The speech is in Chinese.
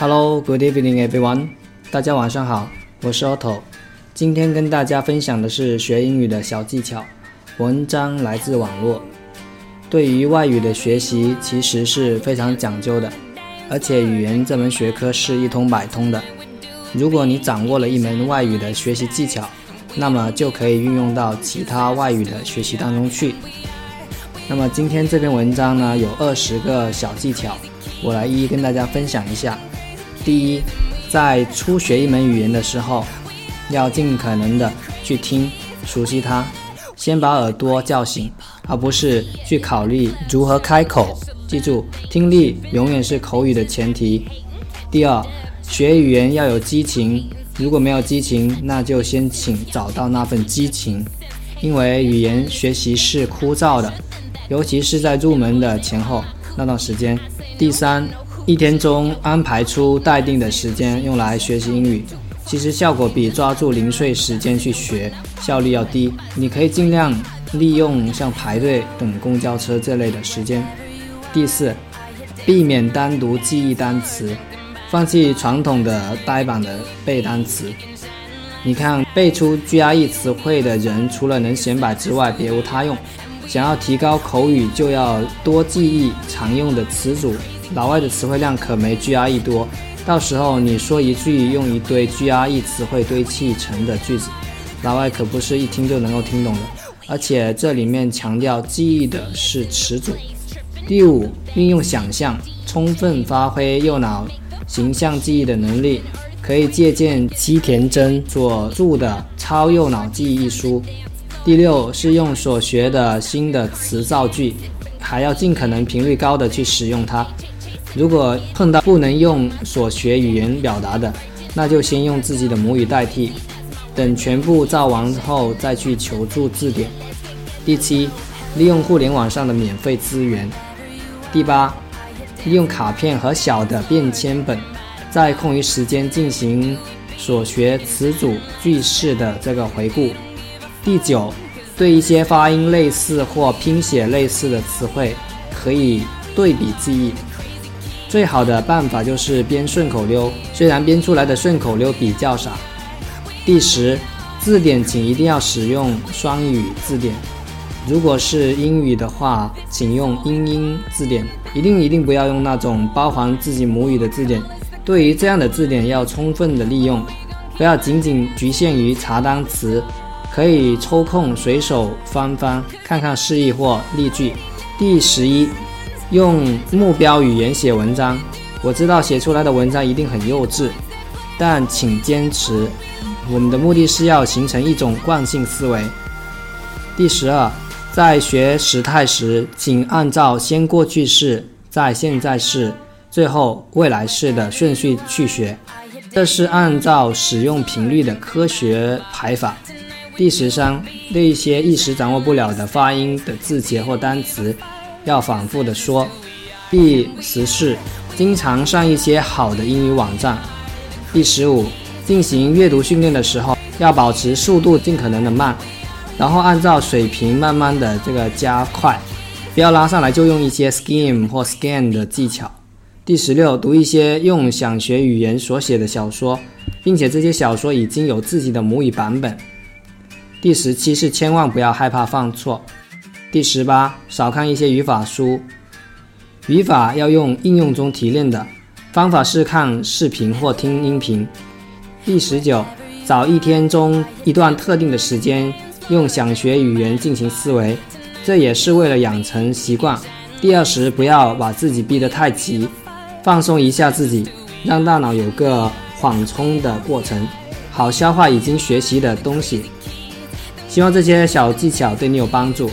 Hello, good evening, everyone. 大家晚上好，我是 Otto。今天跟大家分享的是学英语的小技巧。文章来自网络。对于外语的学习，其实是非常讲究的，而且语言这门学科是一通百通的。如果你掌握了一门外语的学习技巧，那么就可以运用到其他外语的学习当中去。那么今天这篇文章呢，有二十个小技巧，我来一一跟大家分享一下。第一，在初学一门语言的时候，要尽可能的去听，熟悉它，先把耳朵叫醒，而不是去考虑如何开口。记住，听力永远是口语的前提。第二，学语言要有激情，如果没有激情，那就先请找到那份激情，因为语言学习是枯燥的，尤其是在入门的前后那段时间。第三。一天中安排出待定的时间用来学习英语，其实效果比抓住零碎时间去学效率要低。你可以尽量利用像排队等公交车这类的时间。第四，避免单独记忆单词，放弃传统的呆板的背单词。你看，背出 GRE 词汇的人，除了能显摆之外，别无他用。想要提高口语，就要多记忆常用的词组。老外的词汇量可没 GRE 多，到时候你说一句用一堆 GRE 词汇堆砌成的句子，老外可不是一听就能够听懂的。而且这里面强调记忆的是词组。第五，运用想象，充分发挥右脑形象记忆的能力，可以借鉴七田真所著的《超右脑记忆》一书。第六，是用所学的新的词造句，还要尽可能频率高的去使用它。如果碰到不能用所学语言表达的，那就先用自己的母语代替，等全部造完后再去求助字典。第七，利用互联网上的免费资源。第八，利用卡片和小的便签本，在空余时间进行所学词组句式的这个回顾。第九，对一些发音类似或拼写类似的词汇，可以对比记忆。最好的办法就是编顺口溜，虽然编出来的顺口溜比较少。第十，字典请一定要使用双语字典，如果是英语的话，请用英英字典，一定一定不要用那种包含自己母语的字典。对于这样的字典，要充分的利用，不要仅仅局限于查单词，可以抽空随手翻翻，看看释义或例句。第十一。用目标语言写文章，我知道写出来的文章一定很幼稚，但请坚持。我们的目的是要形成一种惯性思维。第十二，在学时态时，请按照先过去式、再现在式、最后未来式的顺序去学，这是按照使用频率的科学排法。第十三，对一些一时掌握不了的发音的字节或单词。要反复的说。第十四，经常上一些好的英语网站。第十五，进行阅读训练的时候，要保持速度尽可能的慢，然后按照水平慢慢的这个加快，不要拉上来就用一些 skim 或 scan 的技巧。第十六，读一些用想学语言所写的小说，并且这些小说已经有自己的母语版本。第十七是千万不要害怕犯错。第十八，少看一些语法书，语法要用应用中提炼的，方法是看视频或听音频。第十九，找一天中一段特定的时间，用想学语言进行思维，这也是为了养成习惯。第二十，不要把自己逼得太急，放松一下自己，让大脑有个缓冲的过程，好消化已经学习的东西。希望这些小技巧对你有帮助。